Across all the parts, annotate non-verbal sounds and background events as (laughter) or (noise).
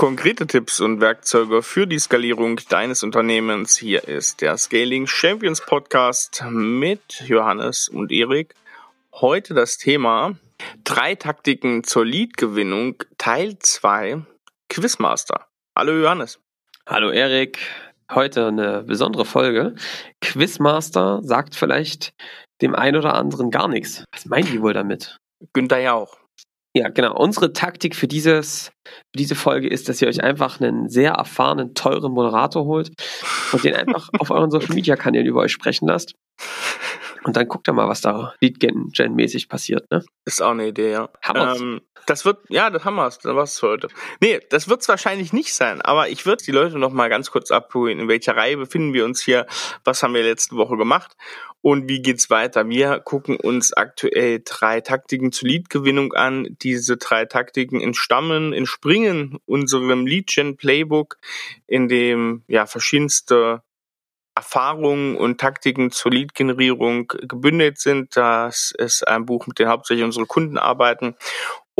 Konkrete Tipps und Werkzeuge für die Skalierung deines Unternehmens. Hier ist der Scaling Champions Podcast mit Johannes und Erik. Heute das Thema drei Taktiken zur Lead-Gewinnung Teil 2 Quizmaster. Hallo Johannes. Hallo Erik. Heute eine besondere Folge. Quizmaster sagt vielleicht dem einen oder anderen gar nichts. Was meinen die wohl damit? Günther ja auch. Ja, genau. Unsere Taktik für, dieses, für diese Folge ist, dass ihr euch einfach einen sehr erfahrenen, teuren Moderator holt und den einfach (laughs) auf euren Social Media Kanälen über euch sprechen lasst. Und dann guckt ihr mal, was da Lead-Gen-mäßig passiert, ne? Ist auch eine Idee, ja. Hammer's. Ähm, das wird, ja, das haben wir, das war's für heute. Nee, das wird's wahrscheinlich nicht sein, aber ich würde die Leute noch mal ganz kurz abholen. In welcher Reihe befinden wir uns hier? Was haben wir letzte Woche gemacht? Und wie geht's weiter? Wir gucken uns aktuell drei Taktiken zur Lead-Gewinnung an. Diese drei Taktiken entstammen, entspringen unserem Lead-Gen-Playbook, in dem ja verschiedenste Erfahrungen und Taktiken zur Lead-Generierung gebündelt sind. Das ist ein Buch, mit dem hauptsächlich unsere Kunden arbeiten.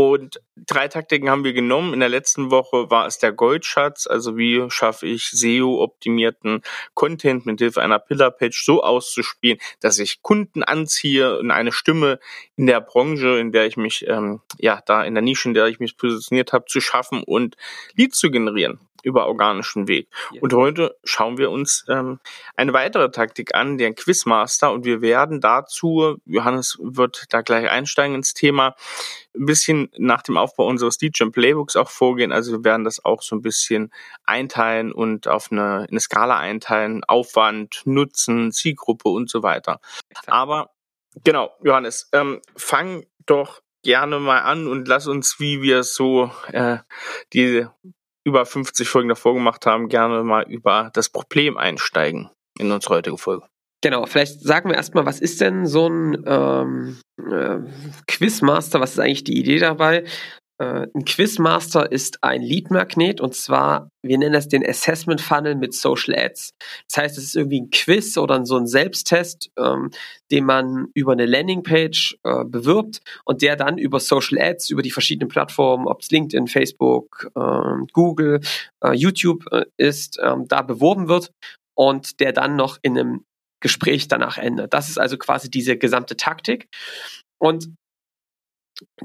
Und drei Taktiken haben wir genommen. In der letzten Woche war es der Goldschatz, also wie schaffe ich SEO-optimierten Content mit Hilfe einer Pillar-Page so auszuspielen, dass ich Kunden anziehe und eine Stimme in der Branche, in der ich mich, ähm, ja, da in der Nische, in der ich mich positioniert habe, zu schaffen und Leads zu generieren über organischen Weg. Ja. Und heute schauen wir uns ähm, eine weitere Taktik an, den Quizmaster. Und wir werden dazu, Johannes wird da gleich einsteigen ins Thema, ein bisschen nach dem Aufbau unseres DJ Playbooks auch vorgehen. Also wir werden das auch so ein bisschen einteilen und auf eine, eine Skala einteilen, Aufwand, Nutzen, Zielgruppe und so weiter. Aber genau, Johannes, ähm, fang doch gerne mal an und lass uns, wie wir so äh, die über 50 Folgen davor gemacht haben, gerne mal über das Problem einsteigen in unsere heutige Folge. Genau, vielleicht sagen wir erstmal, was ist denn so ein ähm, äh, Quizmaster? Was ist eigentlich die Idee dabei? Äh, ein Quizmaster ist ein Lead-Magnet und zwar, wir nennen das den Assessment Funnel mit Social Ads. Das heißt, es ist irgendwie ein Quiz oder so ein Selbsttest, ähm, den man über eine Landingpage äh, bewirbt und der dann über Social Ads, über die verschiedenen Plattformen, ob es LinkedIn, Facebook, äh, Google, äh, YouTube äh, ist, ähm, da beworben wird und der dann noch in einem Gespräch danach endet. Das ist also quasi diese gesamte Taktik. Und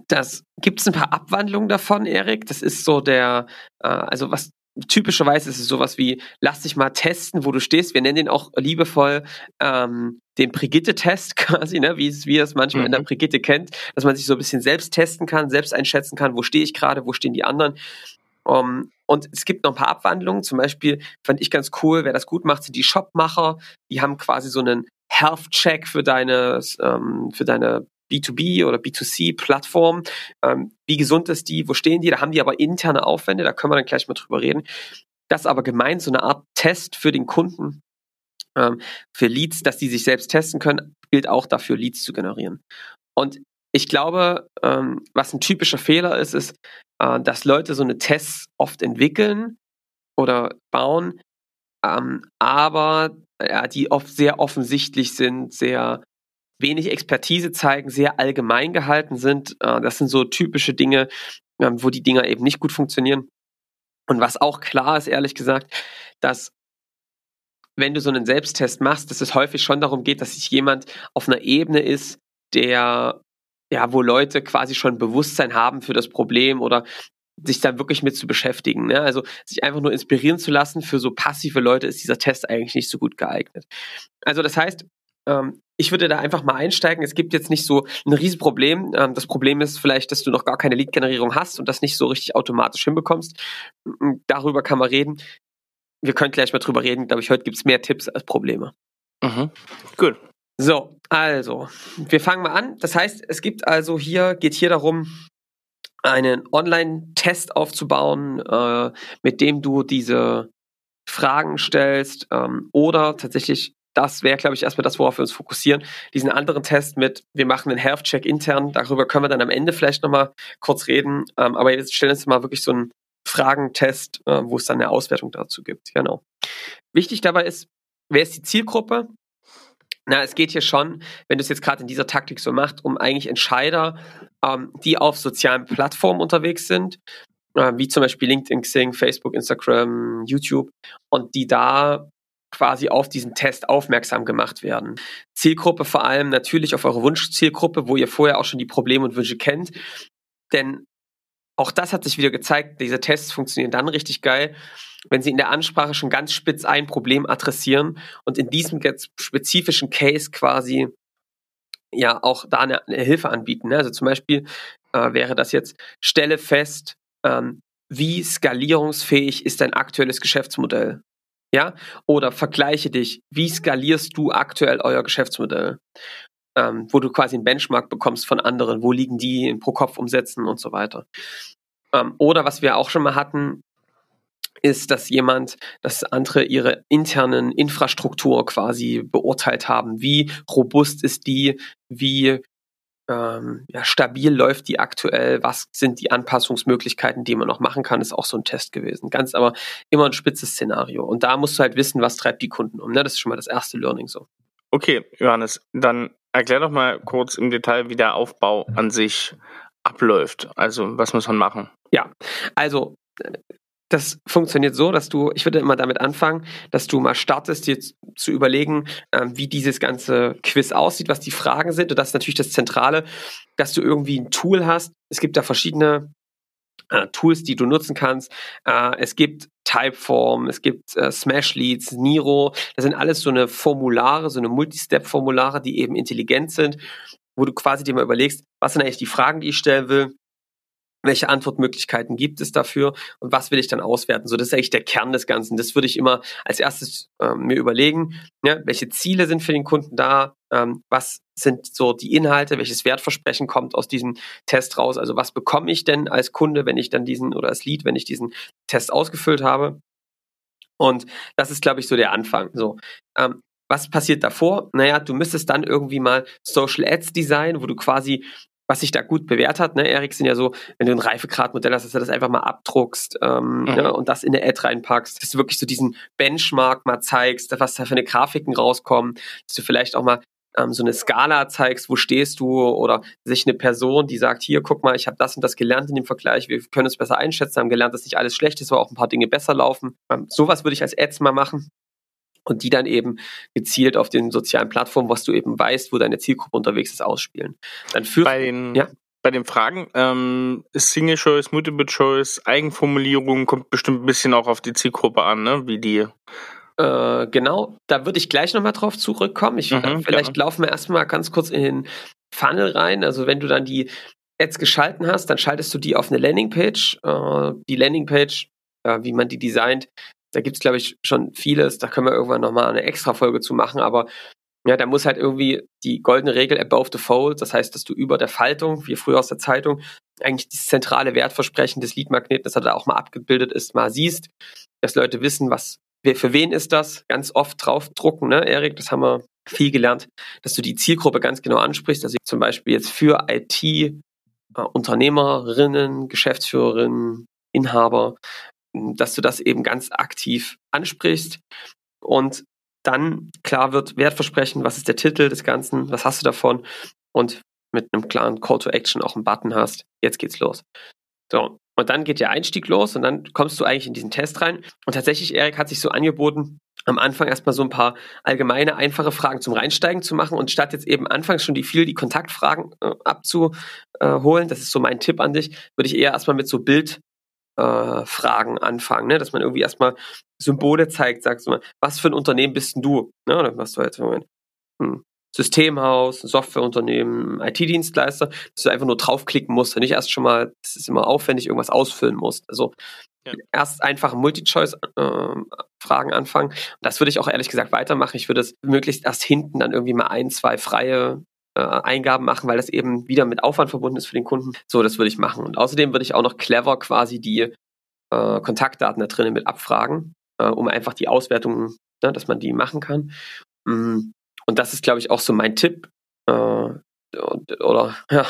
das gibt es ein paar Abwandlungen davon, Erik. Das ist so der, äh, also was typischerweise ist es sowas wie, lass dich mal testen, wo du stehst. Wir nennen den auch liebevoll ähm, den Brigitte-Test (laughs) quasi, ne? wie es, wie es manchmal mhm. in der mhm. Brigitte kennt, dass man sich so ein bisschen selbst testen kann, selbst einschätzen kann, wo stehe ich gerade, wo stehen die anderen. Um, und es gibt noch ein paar Abwandlungen. Zum Beispiel fand ich ganz cool, wer das gut macht, sind die Shopmacher. Die haben quasi so einen Health-Check für deine, ähm, für deine B2B oder B2C-Plattform. Ähm, wie gesund ist die? Wo stehen die? Da haben die aber interne Aufwände, da können wir dann gleich mal drüber reden. Das aber gemeint, so eine Art Test für den Kunden, ähm, für Leads, dass die sich selbst testen können, gilt auch dafür, Leads zu generieren. Und ich glaube, ähm, was ein typischer Fehler ist, ist, äh, dass Leute so eine Tests oft entwickeln oder bauen, ähm, aber ja, die oft sehr offensichtlich sind, sehr wenig Expertise zeigen, sehr allgemein gehalten sind. Äh, das sind so typische Dinge, ähm, wo die Dinger eben nicht gut funktionieren. Und was auch klar ist, ehrlich gesagt, dass wenn du so einen Selbsttest machst, dass es häufig schon darum geht, dass sich jemand auf einer Ebene ist, der, ja, wo Leute quasi schon Bewusstsein haben für das Problem oder sich da wirklich mit zu beschäftigen. Ne? Also sich einfach nur inspirieren zu lassen, für so passive Leute ist dieser Test eigentlich nicht so gut geeignet. Also das heißt, ähm, ich würde da einfach mal einsteigen. Es gibt jetzt nicht so ein Riesenproblem. Ähm, das Problem ist vielleicht, dass du noch gar keine Lead-Generierung hast und das nicht so richtig automatisch hinbekommst. Darüber kann man reden. Wir können gleich mal drüber reden. Glaube ich, heute gibt es mehr Tipps als Probleme. Mhm. Gut. So, also, wir fangen mal an. Das heißt, es gibt also hier, geht hier darum, einen Online-Test aufzubauen, äh, mit dem du diese Fragen stellst ähm, oder tatsächlich das wäre, glaube ich, erstmal das, worauf wir uns fokussieren. Diesen anderen Test mit, wir machen einen Health-Check intern, darüber können wir dann am Ende vielleicht nochmal kurz reden. Ähm, aber jetzt stellen wir uns mal wirklich so einen Fragentest, äh, wo es dann eine Auswertung dazu gibt. Genau. Wichtig dabei ist, wer ist die Zielgruppe? Na, es geht hier schon, wenn du es jetzt gerade in dieser Taktik so machst, um eigentlich Entscheider, ähm, die auf sozialen Plattformen unterwegs sind äh, wie zum Beispiel LinkedIn, Xing, Facebook, Instagram, YouTube, und die da quasi auf diesen Test aufmerksam gemacht werden. Zielgruppe vor allem natürlich auf eure Wunschzielgruppe, wo ihr vorher auch schon die Probleme und Wünsche kennt. Denn auch das hat sich wieder gezeigt, diese Tests funktionieren dann richtig geil, wenn sie in der Ansprache schon ganz spitz ein Problem adressieren und in diesem spezifischen Case quasi ja auch da eine, eine Hilfe anbieten. Ne? Also zum Beispiel äh, wäre das jetzt, stelle fest, ähm, wie skalierungsfähig ist dein aktuelles Geschäftsmodell? Ja, oder vergleiche dich, wie skalierst du aktuell euer Geschäftsmodell? Ähm, wo du quasi einen Benchmark bekommst von anderen, wo liegen die in pro Kopf umsetzen und so weiter. Ähm, oder was wir auch schon mal hatten, ist, dass jemand, dass andere ihre internen Infrastruktur quasi beurteilt haben. Wie robust ist die? Wie ähm, ja, stabil läuft die aktuell? Was sind die Anpassungsmöglichkeiten, die man noch machen kann? Ist auch so ein Test gewesen. Ganz aber immer ein spitzes Szenario. Und da musst du halt wissen, was treibt die Kunden um. Ne? Das ist schon mal das erste Learning so. Okay, Johannes, dann erklär doch mal kurz im Detail, wie der Aufbau an sich abläuft. Also, was muss man machen? Ja, also das funktioniert so, dass du, ich würde immer damit anfangen, dass du mal startest, dir zu überlegen, ähm, wie dieses ganze Quiz aussieht, was die Fragen sind. Und das ist natürlich das Zentrale, dass du irgendwie ein Tool hast. Es gibt da verschiedene äh, Tools, die du nutzen kannst. Äh, es gibt Typeform, es gibt äh, Smashleads, Niro. Das sind alles so eine Formulare, so eine Multistep-Formulare, die eben intelligent sind, wo du quasi dir mal überlegst, was sind eigentlich die Fragen, die ich stellen will welche Antwortmöglichkeiten gibt es dafür und was will ich dann auswerten? So, das ist eigentlich der Kern des Ganzen. Das würde ich immer als erstes ähm, mir überlegen. Ja, welche Ziele sind für den Kunden da? Ähm, was sind so die Inhalte? Welches Wertversprechen kommt aus diesem Test raus? Also was bekomme ich denn als Kunde, wenn ich dann diesen oder als Lead, wenn ich diesen Test ausgefüllt habe? Und das ist, glaube ich, so der Anfang. So, ähm, was passiert davor? Naja, du müsstest dann irgendwie mal Social Ads designen, wo du quasi was sich da gut bewährt hat, ne, Erik, sind ja so, wenn du ein Reifegradmodell hast, dass du das einfach mal abdruckst ähm, mhm. ne, und das in eine Ad reinpackst, dass du wirklich so diesen Benchmark mal zeigst, was da für eine Grafiken rauskommen, dass du vielleicht auch mal ähm, so eine Skala zeigst, wo stehst du oder sich eine Person, die sagt, hier, guck mal, ich habe das und das gelernt in dem Vergleich, wir können es besser einschätzen, haben gelernt, dass nicht alles schlecht ist, aber auch ein paar Dinge besser laufen. Ähm, sowas würde ich als Ads mal machen und die dann eben gezielt auf den sozialen Plattformen, was du eben weißt, wo deine Zielgruppe unterwegs ist, ausspielen. Dann führst bei den, ja? bei den Fragen ähm, Single Choice, Multiple Choice, Eigenformulierung kommt bestimmt ein bisschen auch auf die Zielgruppe an, ne? Wie die. Äh, genau, da würde ich gleich nochmal drauf zurückkommen. Ich, mhm, vielleicht gerne. laufen wir erstmal ganz kurz in den Funnel rein. Also wenn du dann die Ads geschalten hast, dann schaltest du die auf eine Landingpage. Äh, die Landingpage, äh, wie man die designt, da gibt es, glaube ich, schon vieles. Da können wir irgendwann nochmal eine extra Folge zu machen. Aber ja, da muss halt irgendwie die goldene Regel above the fold, das heißt, dass du über der Faltung, wie früher aus der Zeitung, eigentlich das zentrale Wertversprechen des Leadmagneten, das da auch mal abgebildet ist, mal siehst, dass Leute wissen, was, für wen ist das, ganz oft draufdrucken, ne, Erik, das haben wir viel gelernt, dass du die Zielgruppe ganz genau ansprichst, also zum Beispiel jetzt für IT, äh, Unternehmerinnen, Geschäftsführerinnen, Inhaber, dass du das eben ganz aktiv ansprichst und dann klar wird Wertversprechen, was ist der Titel des Ganzen, was hast du davon und mit einem klaren Call to Action auch einen Button hast, jetzt geht's los. So, und dann geht der Einstieg los und dann kommst du eigentlich in diesen Test rein. Und tatsächlich, Erik hat sich so angeboten, am Anfang erstmal so ein paar allgemeine, einfache Fragen zum Reinsteigen zu machen und statt jetzt eben anfangs schon die viel die Kontaktfragen äh, abzuholen, das ist so mein Tipp an dich, würde ich eher erstmal mit so Bild äh, Fragen anfangen, ne? dass man irgendwie erstmal Symbole zeigt, sagst du mal, was für ein Unternehmen bist denn du? Ne? Oder was du jetzt ein hm, Systemhaus, ein Softwareunternehmen, IT-Dienstleister, dass du einfach nur draufklicken musst und nicht erst schon mal, das ist immer aufwendig, irgendwas ausfüllen musst. Also ja. erst einfache Multi-Choice-Fragen äh, anfangen. Das würde ich auch ehrlich gesagt weitermachen. Ich würde es möglichst erst hinten dann irgendwie mal ein, zwei freie äh, Eingaben machen, weil das eben wieder mit Aufwand verbunden ist für den Kunden. So, das würde ich machen. Und außerdem würde ich auch noch clever quasi die äh, Kontaktdaten da drinnen mit abfragen, äh, um einfach die Auswertung, ne, dass man die machen kann. Mm, und das ist, glaube ich, auch so mein Tipp. Äh, oder ja,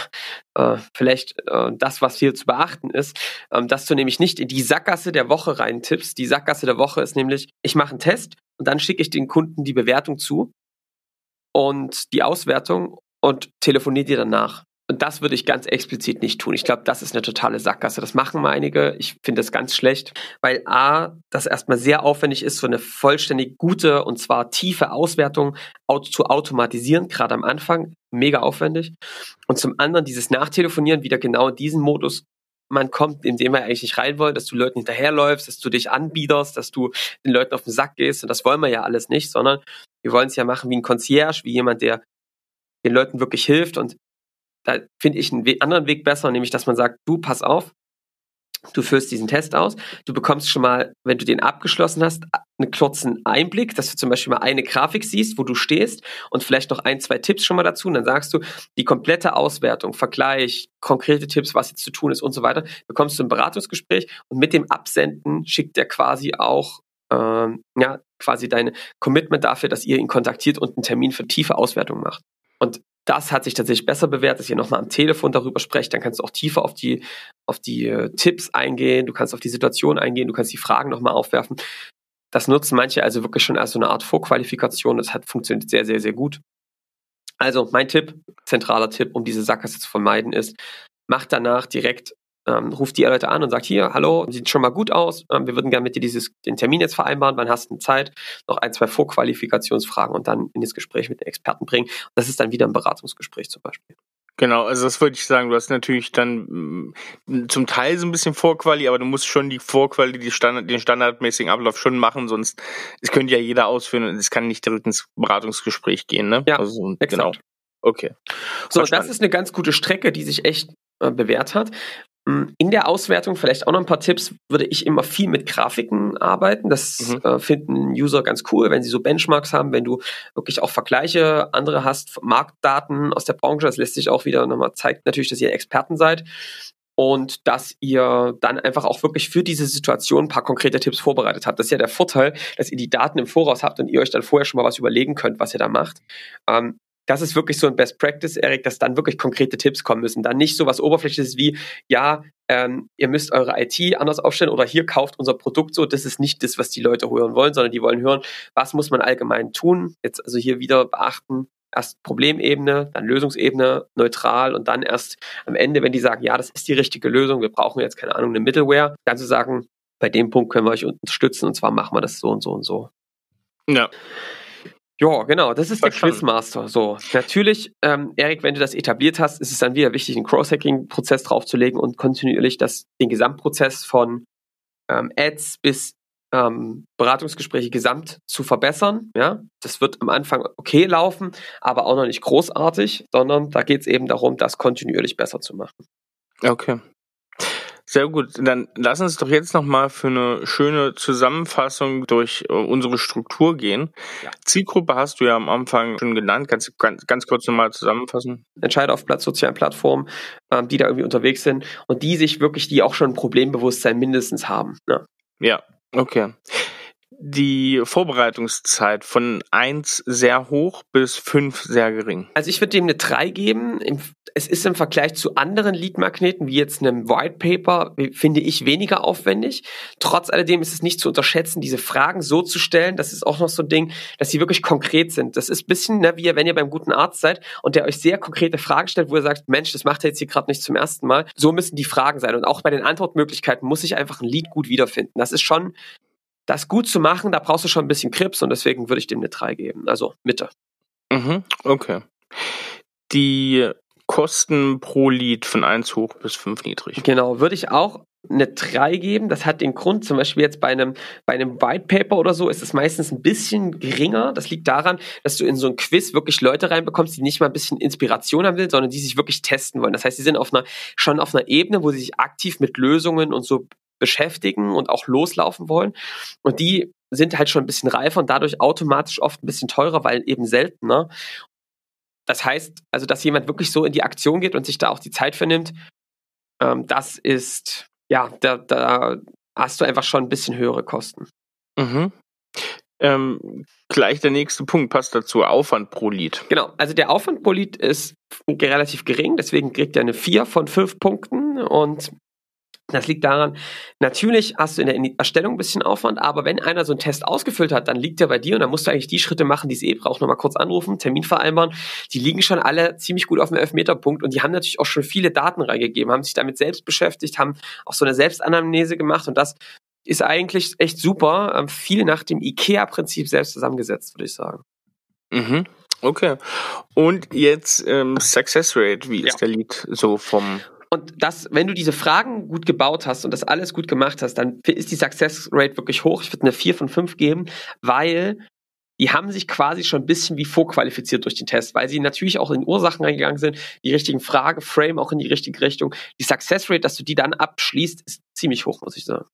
äh, vielleicht äh, das, was hier zu beachten ist, ähm, dass du nämlich nicht in die Sackgasse der Woche rein tippst. Die Sackgasse der Woche ist nämlich, ich mache einen Test und dann schicke ich den Kunden die Bewertung zu und die Auswertung und telefoniert dir danach. Und das würde ich ganz explizit nicht tun. Ich glaube, das ist eine totale Sackgasse. Das machen einige. Ich finde das ganz schlecht, weil A, das erstmal sehr aufwendig ist, so eine vollständig gute und zwar tiefe Auswertung zu automatisieren, gerade am Anfang. Mega aufwendig. Und zum anderen dieses Nachtelefonieren wieder genau in diesen Modus man kommt, in dem wir eigentlich nicht rein wollen, dass du Leuten hinterherläufst, dass du dich anbiederst, dass du den Leuten auf den Sack gehst. Und das wollen wir ja alles nicht, sondern wir wollen es ja machen wie ein Concierge, wie jemand, der den Leuten wirklich hilft. Und da finde ich einen anderen Weg besser, nämlich dass man sagt, du pass auf, du führst diesen Test aus, du bekommst schon mal, wenn du den abgeschlossen hast, einen kurzen Einblick, dass du zum Beispiel mal eine Grafik siehst, wo du stehst und vielleicht noch ein, zwei Tipps schon mal dazu. Und dann sagst du, die komplette Auswertung, Vergleich, konkrete Tipps, was jetzt zu tun ist und so weiter, bekommst du ein Beratungsgespräch und mit dem Absenden schickt der quasi auch ähm, ja, quasi dein Commitment dafür, dass ihr ihn kontaktiert und einen Termin für tiefe Auswertung macht. Und das hat sich tatsächlich besser bewährt, dass ihr nochmal am Telefon darüber sprecht. Dann kannst du auch tiefer auf die, auf die äh, Tipps eingehen, du kannst auf die Situation eingehen, du kannst die Fragen nochmal aufwerfen. Das nutzen manche also wirklich schon als so eine Art Vorqualifikation. Das hat funktioniert sehr, sehr, sehr gut. Also mein Tipp, zentraler Tipp, um diese Sackgasse zu vermeiden, ist, macht danach direkt ähm, ruft die Leute an und sagt, hier, hallo, sieht schon mal gut aus, ähm, wir würden gerne mit dir dieses, den Termin jetzt vereinbaren, wann hast du Zeit, noch ein, zwei Vorqualifikationsfragen und dann in das Gespräch mit den Experten bringen. Das ist dann wieder ein Beratungsgespräch zum Beispiel. Genau, also das würde ich sagen, du hast natürlich dann mm, zum Teil so ein bisschen Vorquali, aber du musst schon die Vorquali, die Standard, den standardmäßigen Ablauf schon machen, sonst es könnte ja jeder ausführen und es kann nicht direkt ins Beratungsgespräch gehen, ne? Ja, also, exakt. genau. Okay. So, Verstanden. das ist eine ganz gute Strecke, die sich echt äh, bewährt hat. Mm, in der Auswertung vielleicht auch noch ein paar Tipps, würde ich immer viel mit Grafiken arbeiten. Das mhm. äh, finden User ganz cool, wenn sie so Benchmarks haben, wenn du wirklich auch Vergleiche, andere hast, Marktdaten aus der Branche, das lässt sich auch wieder nochmal, zeigt natürlich, dass ihr Experten seid und dass ihr dann einfach auch wirklich für diese Situation ein paar konkrete Tipps vorbereitet habt. Das ist ja der Vorteil, dass ihr die Daten im Voraus habt und ihr euch dann vorher schon mal was überlegen könnt, was ihr da macht. Ähm, das ist wirklich so ein Best Practice, Erik, dass dann wirklich konkrete Tipps kommen müssen. Dann nicht so was Oberflächliches wie, ja, ähm, ihr müsst eure IT anders aufstellen oder hier kauft unser Produkt so. Das ist nicht das, was die Leute hören wollen, sondern die wollen hören, was muss man allgemein tun. Jetzt also hier wieder beachten, erst Problemebene, dann Lösungsebene, neutral und dann erst am Ende, wenn die sagen, ja, das ist die richtige Lösung, wir brauchen jetzt keine Ahnung, eine Middleware, dann zu sagen, bei dem Punkt können wir euch unterstützen und zwar machen wir das so und so und so. Ja. Ja, genau, das ist Verstanden. der Quizmaster. So, natürlich, ähm, Erik, wenn du das etabliert hast, ist es dann wieder wichtig, einen Cross-Hacking-Prozess draufzulegen und kontinuierlich das, den Gesamtprozess von ähm, Ads bis ähm, Beratungsgespräche gesamt zu verbessern. Ja, das wird am Anfang okay laufen, aber auch noch nicht großartig, sondern da geht es eben darum, das kontinuierlich besser zu machen. Okay. Sehr gut. Dann lass uns doch jetzt nochmal für eine schöne Zusammenfassung durch äh, unsere Struktur gehen. Ja. Zielgruppe hast du ja am Anfang schon genannt. Kannst du ganz, ganz kurz nochmal zusammenfassen? Entscheide auf Platz sozialen Plattformen, ähm, die da irgendwie unterwegs sind und die sich wirklich, die auch schon ein Problembewusstsein mindestens haben. Ne? Ja, okay die Vorbereitungszeit von eins sehr hoch bis fünf sehr gering? Also ich würde dem eine drei geben. Es ist im Vergleich zu anderen Lead-Magneten, wie jetzt einem White Paper, finde ich weniger aufwendig. Trotz alledem ist es nicht zu unterschätzen, diese Fragen so zu stellen. Das ist auch noch so ein Ding, dass sie wirklich konkret sind. Das ist ein bisschen, ne, wie wenn ihr beim guten Arzt seid und der euch sehr konkrete Fragen stellt, wo ihr sagt, Mensch, das macht er jetzt hier gerade nicht zum ersten Mal. So müssen die Fragen sein. Und auch bei den Antwortmöglichkeiten muss ich einfach ein Lead gut wiederfinden. Das ist schon das gut zu machen, da brauchst du schon ein bisschen Krips und deswegen würde ich dem eine 3 geben. Also Mitte. Mhm, okay. Die Kosten pro Lied von 1 hoch bis 5 niedrig. Genau, würde ich auch eine 3 geben. Das hat den Grund, zum Beispiel jetzt bei einem, bei einem White Paper oder so, ist es meistens ein bisschen geringer. Das liegt daran, dass du in so ein Quiz wirklich Leute reinbekommst, die nicht mal ein bisschen Inspiration haben will, sondern die sich wirklich testen wollen. Das heißt, die sind auf einer, schon auf einer Ebene, wo sie sich aktiv mit Lösungen und so beschäftigen und auch loslaufen wollen. Und die sind halt schon ein bisschen reifer und dadurch automatisch oft ein bisschen teurer, weil eben seltener. Das heißt, also, dass jemand wirklich so in die Aktion geht und sich da auch die Zeit vernimmt, ähm, das ist, ja, da, da hast du einfach schon ein bisschen höhere Kosten. Mhm. Ähm, gleich der nächste Punkt passt dazu, Aufwand pro Lied. Genau, also der Aufwand pro Lied ist relativ gering, deswegen kriegt er eine 4 von 5 Punkten und Das liegt daran, natürlich hast du in der Erstellung ein bisschen Aufwand, aber wenn einer so einen Test ausgefüllt hat, dann liegt er bei dir und dann musst du eigentlich die Schritte machen, die es eh braucht. Nochmal kurz anrufen, Termin vereinbaren. Die liegen schon alle ziemlich gut auf dem Elfmeterpunkt und die haben natürlich auch schon viele Daten reingegeben, haben sich damit selbst beschäftigt, haben auch so eine Selbstanamnese gemacht und das ist eigentlich echt super. Ähm, viel nach dem IKEA-Prinzip selbst zusammengesetzt, würde ich sagen. Mhm. Okay. Und jetzt ähm, Success Rate, wie ist ja. der Lied so vom und das, wenn du diese Fragen gut gebaut hast und das alles gut gemacht hast, dann ist die Success Rate wirklich hoch. Ich würde eine 4 von 5 geben, weil die haben sich quasi schon ein bisschen wie vorqualifiziert durch den Test, weil sie natürlich auch in Ursachen reingegangen sind, die richtigen Fragen, Frame auch in die richtige Richtung. Die Success Rate, dass du die dann abschließt, ist ziemlich hoch, muss ich sagen.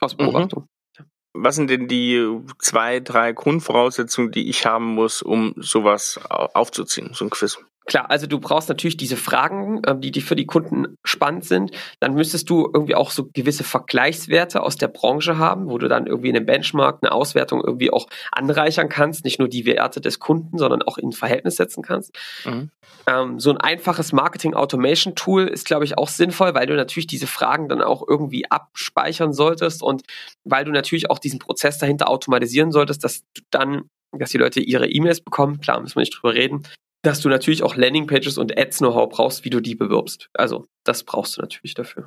Aus mhm. Beobachtung. Mhm. Was sind denn die zwei, drei Grundvoraussetzungen, die ich haben muss, um sowas aufzuziehen, so ein Quiz? Klar, also du brauchst natürlich diese Fragen, ähm, die, die für die Kunden spannend sind. Dann müsstest du irgendwie auch so gewisse Vergleichswerte aus der Branche haben, wo du dann irgendwie eine Benchmark, eine Auswertung irgendwie auch anreichern kannst. Nicht nur die Werte des Kunden, sondern auch in Verhältnis setzen kannst. Mhm. Ähm, so ein einfaches Marketing-Automation-Tool ist, glaube ich, auch sinnvoll, weil du natürlich diese Fragen dann auch irgendwie abspeichern solltest und weil du natürlich auch diesen Prozess dahinter automatisieren solltest, dass du dann dass die Leute ihre E-Mails bekommen, klar, müssen wir nicht drüber reden, dass du natürlich auch Landingpages und Ads-Know-how brauchst, wie du die bewirbst. Also das brauchst du natürlich dafür.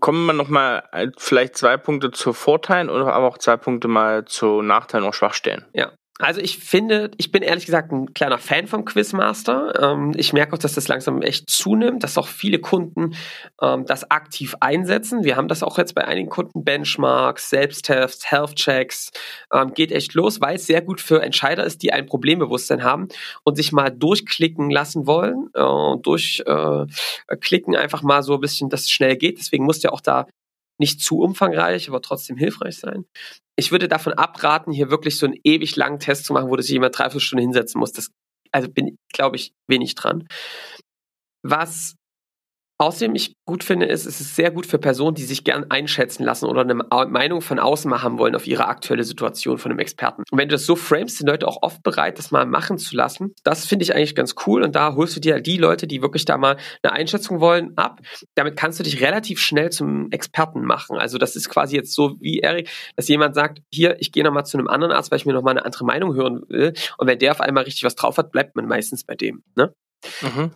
Kommen wir nochmal äh, vielleicht zwei Punkte zu Vorteilen oder aber auch zwei Punkte mal zu Nachteilen und Schwachstellen. Ja, also ich finde, ich bin ehrlich gesagt ein kleiner Fan vom Quizmaster. Ähm, ich merke auch, dass das langsam echt zunimmt, dass auch viele Kunden ähm, das aktiv einsetzen. Wir haben das auch jetzt bei einigen Kunden, Benchmarks, Selbsttests, Health-Checks, ähm, geht echt los, weil es sehr gut für Entscheider ist, die ein Problembewusstsein haben und sich mal durchklicken lassen wollen, äh, durchklicken äh, einfach mal so ein bisschen, dass es schnell geht. Deswegen muss ja auch da nicht zu umfangreich, aber trotzdem hilfreich sein. Ich würde davon abraten, hier wirklich so einen ewig langen Test zu machen, wo sich immer dreiviertel Stunden hinsetzen musst. Das, also bin, glaube ich, wenig dran. Was Außerdem ich gut finde, ist, es ist sehr gut für Personen, die sich gern einschätzen lassen oder eine Meinung von außen mal haben wollen auf ihre aktuelle Situation von einem Experten. Und wenn du das so framest, sind Leute auch oft bereit, das mal machen zu lassen. Das finde ich eigentlich ganz cool und da holst du dir die Leute, die wirklich da mal eine Einschätzung wollen, ab. Damit kannst du dich relativ schnell zum Experten machen. Also das ist quasi jetzt so wie Erik, dass jemand sagt, hier, ich gehe nochmal zu einem anderen Arzt, weil ich mir nochmal eine andere Meinung hören will. Und wenn der auf einmal richtig was drauf hat, bleibt man meistens bei dem. Ne? Mhm.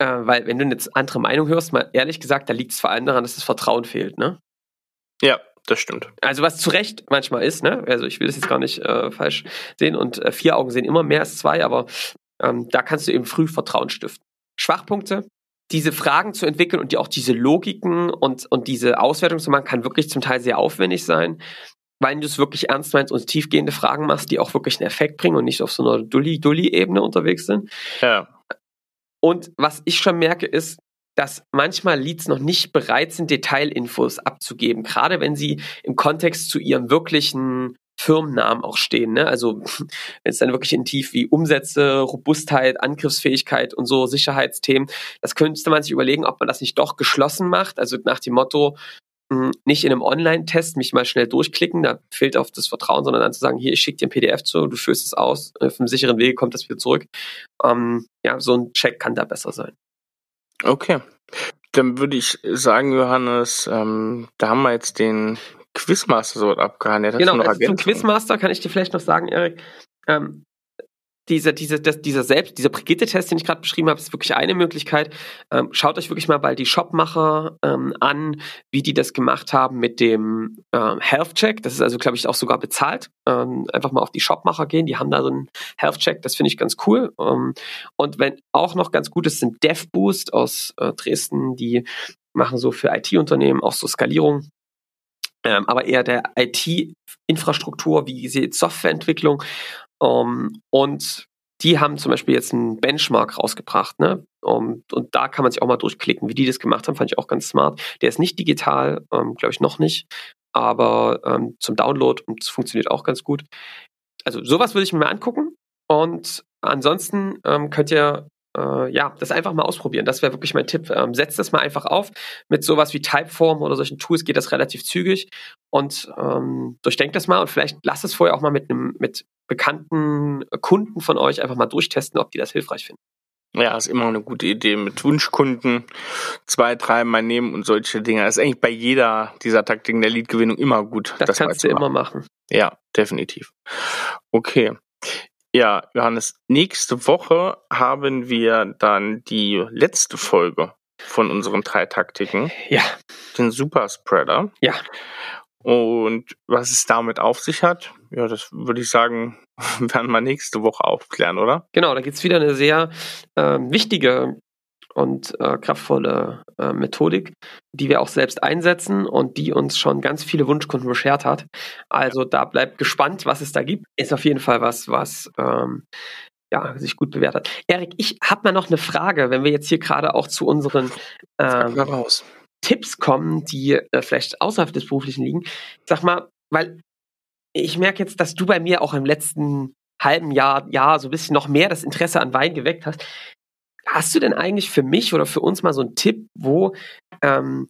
Äh, weil wenn du eine andere Meinung hörst, mal ehrlich gesagt, da liegt es vor allem daran, dass das Vertrauen fehlt, ne? Ja, das stimmt. Also was zu Recht manchmal ist, ne? Also ich will das jetzt gar nicht äh, falsch sehen und äh, vier Augen sehen immer mehr als zwei, aber ähm, da kannst du eben früh Vertrauen stiften. Schwachpunkte, diese Fragen zu entwickeln und die auch diese Logiken und, und diese Auswertung zu machen, kann wirklich zum Teil sehr aufwendig sein, weil du es wirklich ernst meinst und tiefgehende Fragen machst, die auch wirklich einen Effekt bringen und nicht auf so einer Dulli-Dulli-Ebene unterwegs sind. Ja. Und was ich schon merke, ist, dass manchmal Leads noch nicht bereit sind, Detailinfos abzugeben, gerade wenn sie im Kontext zu ihrem wirklichen Firmennamen auch stehen. Ne? Also (laughs) wenn es dann wirklich in tief wie Umsätze, Robustheit, Angriffsfähigkeit und so Sicherheitsthemen, das könnte man sich überlegen, ob man das nicht doch geschlossen macht. Also nach dem Motto, nicht in einem Online-Test mich mal schnell durchklicken, da fehlt auf das Vertrauen, sondern dann zu sagen, hier, ich schicke dir ein PDF zu, du führst es aus, auf einem sicheren Wege kommt das wieder zurück. Ähm, ja, so ein Check kann da besser sein. Okay. Dann würde ich sagen, Johannes, ähm, da haben wir jetzt den Quizmaster so abgehandelt. Genau, also zum Quizmaster kann ich dir vielleicht noch sagen, Erik, ähm, dieser, dieser, das, dieser selbst, dieser Brigitte-Test, den ich gerade beschrieben habe, ist wirklich eine Möglichkeit. Ähm, schaut euch wirklich mal bei die Shopmacher ähm, an, wie die das gemacht haben mit dem ähm, Health Check. Das ist also, glaube ich, auch sogar bezahlt. Ähm, einfach mal auf die Shopmacher gehen, die haben da so einen Health Check, das finde ich ganz cool. Ähm, und wenn auch noch ganz gut ist, sind DevBoost aus äh, Dresden, die machen so für IT-Unternehmen auch so Skalierung. Ähm, aber eher der IT-Infrastruktur, wie sie Softwareentwicklung um, ähm, und die haben zum Beispiel jetzt einen Benchmark rausgebracht, ne? Um, und da kann man sich auch mal durchklicken. Wie die das gemacht haben, fand ich auch ganz smart. Der ist nicht digital, ähm, glaube ich noch nicht, aber ähm, zum Download und es funktioniert auch ganz gut. Also sowas würde ich mir mal angucken. Und ansonsten ähm, könnt ihr äh, ja, das einfach mal ausprobieren. Das wäre wirklich mein Tipp. Ähm, setzt das mal einfach auf. Mit sowas wie Typeform oder solchen Tools geht das relativ zügig. Und ähm, durchdenkt das mal und vielleicht lasst es vorher auch mal mit einem mit bekannten Kunden von euch einfach mal durchtesten, ob die das hilfreich finden. Ja, ist immer eine gute Idee mit Wunschkunden zwei, drei mal nehmen und solche Dinge. Das ist eigentlich bei jeder dieser Taktiken der Leadgewinnung immer gut. Das, das kannst du immer machen. Ja, definitiv. Okay. Ja, Johannes, nächste Woche haben wir dann die letzte Folge von unseren drei Taktiken. Ja. Den Superspreader. Ja. Und was es damit auf sich hat, ja, das würde ich sagen, (laughs) werden wir nächste Woche aufklären, oder? Genau, da gibt es wieder eine sehr äh, wichtige und äh, kraftvolle äh, Methodik, die wir auch selbst einsetzen und die uns schon ganz viele Wunschkunden beschert hat. Also da bleibt gespannt, was es da gibt. Ist auf jeden Fall was, was ähm, ja, sich gut bewährt hat. Erik, ich habe mal noch eine Frage, wenn wir jetzt hier gerade auch zu unseren ähm, Tipps kommen, die äh, vielleicht außerhalb des Beruflichen liegen. Sag mal, weil ich merke jetzt, dass du bei mir auch im letzten halben Jahr, Jahr so ein bisschen noch mehr das Interesse an Wein geweckt hast. Hast du denn eigentlich für mich oder für uns mal so einen Tipp, wo, ähm,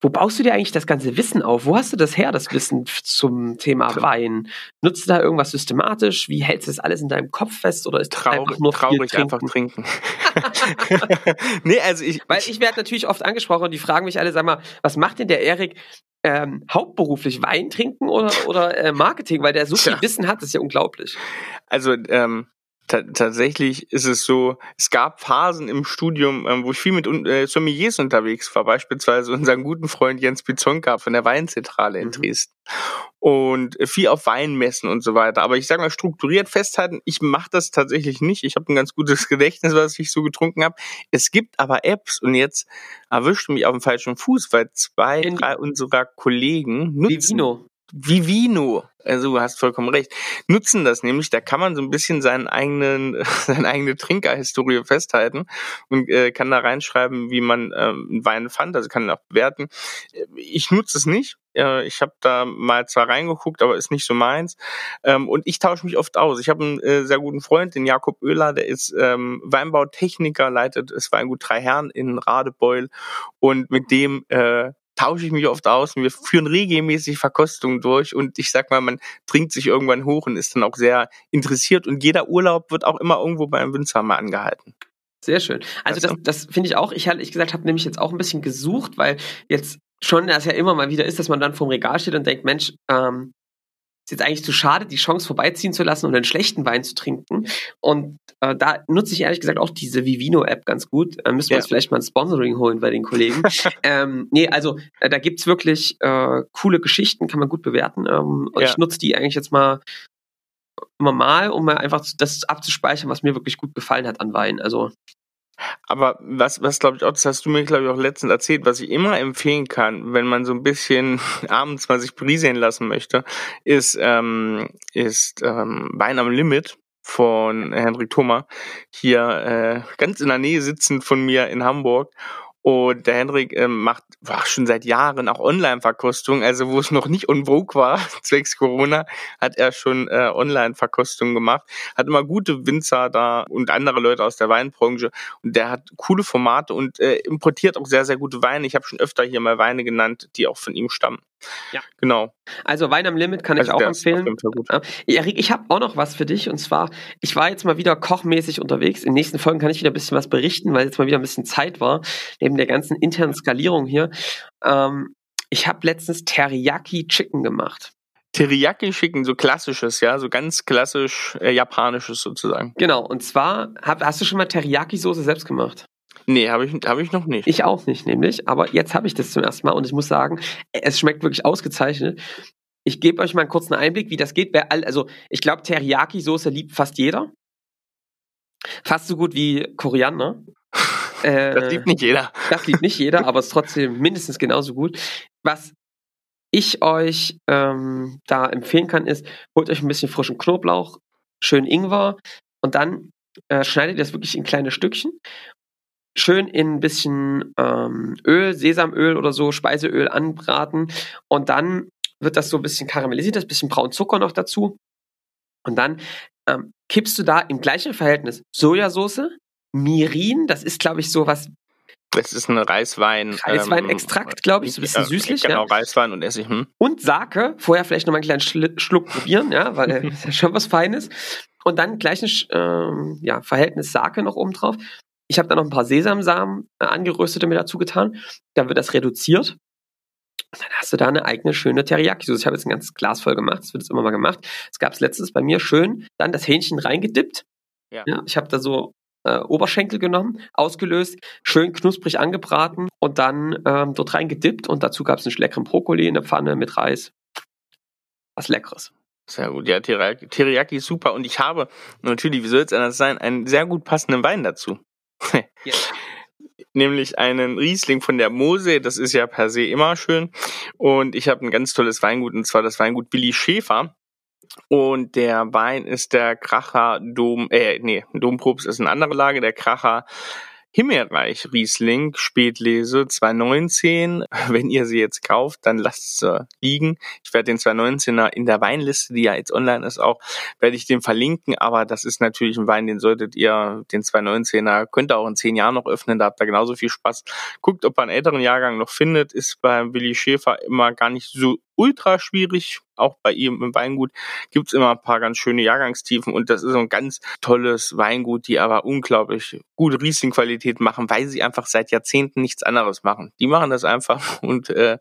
wo baust du dir eigentlich das ganze Wissen auf? Wo hast du das her, das Wissen zum Thema Wein? Nutzt du da irgendwas systematisch? Wie hältst du das alles in deinem Kopf fest oder ist traurig, einfach nur traurig trinken? einfach trinken? (laughs) nee, also ich, weil ich werde natürlich oft angesprochen und die fragen mich alle, sag mal, was macht denn der Erik? ähm, hauptberuflich Wein trinken oder, oder äh, Marketing, weil der so viel ja. Wissen hat, das ist ja unglaublich. Also ähm, tatsächlich ist es so, es gab Phasen im Studium, ähm, wo ich viel mit äh, Sommeliers unterwegs war, beispielsweise unseren guten Freund Jens Bizonka von der Weinzentrale in mhm. Dresden. Und viel auf Weinmessen und so weiter. Aber ich sage mal, strukturiert festhalten, ich mache das tatsächlich nicht. Ich habe ein ganz gutes (laughs) Gedächtnis, was ich so getrunken habe. Es gibt aber Apps und jetzt erwischt mich auf dem falschen Fuß, weil zwei, drei unserer Kollegen nutzen. Vivino. Vivino, also du hast vollkommen recht, nutzen das nämlich. Da kann man so ein bisschen seinen eigenen, (laughs) seine eigene Trinkerhistorie festhalten und äh, kann da reinschreiben, wie man ähm, Wein fand, also kann auch bewerten. Ich nutze es nicht. Äh, ich habe da mal zwar reingeguckt, aber ist nicht so meins. Ähm, und ich tausche mich oft aus. Ich habe einen äh, sehr guten Freund, den Jakob Oehler, der ist ähm, Weinbautechniker, leitet das Weingut Drei Herren in Radebeul und mit dem äh, tausche ich mich oft aus und wir führen regelmäßig Verkostungen durch und ich sag mal, man trinkt sich irgendwann hoch und ist dann auch sehr interessiert und jeder Urlaub wird auch immer irgendwo bei einem Winzer mal angehalten. Sehr schön. Also das, das finde ich auch. Ich hatte, ich gesagt, habe nämlich jetzt auch ein bisschen gesucht, weil jetzt schon das ja immer mal wieder ist, dass man dann vorm Regal steht und denkt, Mensch, ähm, ist jetzt eigentlich zu schade, die Chance vorbeiziehen zu lassen und einen schlechten Wein zu trinken. Und äh, da nutze ich ehrlich gesagt auch diese Vivino-App ganz gut. Äh, müssen wir ja. uns vielleicht mal ein Sponsoring holen bei den Kollegen. (laughs) ähm, nee, also äh, da gibt's wirklich äh, coole Geschichten, kann man gut bewerten. Ähm, und ja. ich nutze die eigentlich jetzt mal immer mal, um mal einfach das abzuspeichern, was mir wirklich gut gefallen hat an Wein. Also aber was, was glaube ich auch, das hast du mir, glaube ich, auch letztens erzählt, was ich immer empfehlen kann, wenn man so ein bisschen (laughs) abends mal sich brisieren lassen möchte, ist, ähm, ist ähm, Wein am Limit von Henrik Thoma, hier äh, ganz in der Nähe sitzend von mir in Hamburg. Und der Henrik ähm, macht war schon seit Jahren auch Online-Verkostung. Also wo es noch nicht vogue war, (laughs) zwecks Corona, hat er schon äh, Online-Verkostung gemacht. Hat immer gute Winzer da und andere Leute aus der Weinbranche. Und der hat coole Formate und äh, importiert auch sehr, sehr gute Weine. Ich habe schon öfter hier mal Weine genannt, die auch von ihm stammen. Ja. Genau. Also Wein am Limit kann also ich auch empfehlen. Erik, ich habe auch noch was für dich. Und zwar, ich war jetzt mal wieder kochmäßig unterwegs. In den nächsten Folgen kann ich wieder ein bisschen was berichten, weil jetzt mal wieder ein bisschen Zeit war, neben der ganzen internen Skalierung hier. Ähm, ich habe letztens Teriyaki Chicken gemacht. Teriyaki Chicken, so klassisches, ja, so ganz klassisch äh, japanisches sozusagen. Genau, und zwar, hab, hast du schon mal Teriyaki-Soße selbst gemacht? Nee, habe ich, hab ich noch nicht. Ich auch nicht, nämlich. Aber jetzt habe ich das zum ersten Mal und ich muss sagen, es schmeckt wirklich ausgezeichnet. Ich gebe euch mal einen kurzen Einblick, wie das geht. Also, ich glaube, Teriyaki-Soße liebt fast jeder. Fast so gut wie Koriander. (laughs) Äh, das liebt nicht jeder. Das liebt nicht jeder, aber es ist trotzdem mindestens genauso gut. Was ich euch ähm, da empfehlen kann, ist, holt euch ein bisschen frischen Knoblauch, schön Ingwer und dann äh, schneidet ihr das wirklich in kleine Stückchen. Schön in ein bisschen ähm, Öl, Sesamöl oder so, Speiseöl anbraten und dann wird das so ein bisschen karamellisiert, das bisschen braun Zucker noch dazu. Und dann ähm, kippst du da im gleichen Verhältnis Sojasauce, Mirin, das ist, glaube ich, so was. Das ist ein Reiswein. Reisweinextrakt, ähm, glaube ich, so ein bisschen ja, süßlich. Genau, ja. Reiswein und Essig. Hm. Und Sake, vorher vielleicht noch mal einen kleinen Schluck probieren, ja, weil (laughs) das ist ja schon was Feines. Und dann gleich ein ähm, ja, Verhältnis Sake noch oben drauf. Ich habe da noch ein paar Sesamsamen äh, angeröstete mit dazu getan. Dann wird das reduziert. Und dann hast du da eine eigene schöne Teriyaki-Soße. Ich habe jetzt ein ganzes Glas voll gemacht. Das wird jetzt immer mal gemacht. Es gab es letztens bei mir schön. Dann das Hähnchen reingedippt. Ja. ja ich habe da so äh, Oberschenkel genommen, ausgelöst, schön knusprig angebraten und dann ähm, dort reingedippt. Und dazu gab es einen leckeren Brokkoli in der Pfanne mit Reis. Was Leckeres. Sehr gut. Ja, Teriyaki, Teriyaki ist super. Und ich habe natürlich, wie soll es anders sein, einen sehr gut passenden Wein dazu. Nämlich einen Riesling von der Mose. Das ist ja per se immer schön. Und ich habe ein ganz tolles Weingut, und zwar das Weingut Billy Schäfer. Und der Wein ist der Kracher Dom, äh, nee, Domprobst ist eine andere Lage, der Kracher Himmelreich Riesling Spätlese 2019. (laughs) Wenn ihr sie jetzt kauft, dann lasst sie liegen. Ich werde den 2019er in der Weinliste, die ja jetzt online ist, auch, werde ich den verlinken. Aber das ist natürlich ein Wein, den solltet ihr, den 2019er, könnt ihr auch in zehn Jahren noch öffnen. Da habt ihr genauso viel Spaß. Guckt, ob ihr einen älteren Jahrgang noch findet. Ist bei Willi Schäfer immer gar nicht so ultra schwierig. Auch bei ihm im Weingut gibt's immer ein paar ganz schöne Jahrgangstiefen und das ist ein ganz tolles Weingut, die aber unglaublich gute Riesling-Qualität machen, weil sie einfach seit Jahrzehnten nichts anderes machen. Die machen das einfach (laughs) und äh,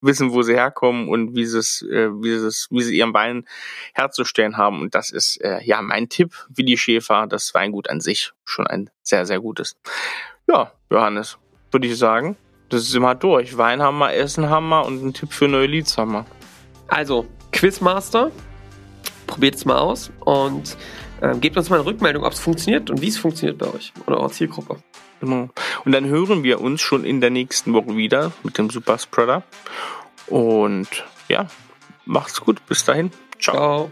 wissen, wo sie herkommen und wie sie es, äh, wie sie es, wie sie ihren Wein herzustellen haben. Und das ist äh, ja mein Tipp, wie die Schäfer, das Weingut an sich schon ein sehr, sehr gutes. Ja, Johannes, würde ich sagen, das ist immer durch. Wein haben wir, Essen haben wir und ein Tipp für neue Leads haben wir. Also, Quizmaster, probiert es mal aus und äh, gebt uns mal eine Rückmeldung, ob es funktioniert und wie es funktioniert bei euch oder eurer Zielgruppe. Genau. Und dann hören wir uns schon in der nächsten Woche wieder mit dem Super Spreader. Und ja, macht's gut. Bis dahin. Ciao. Ciao.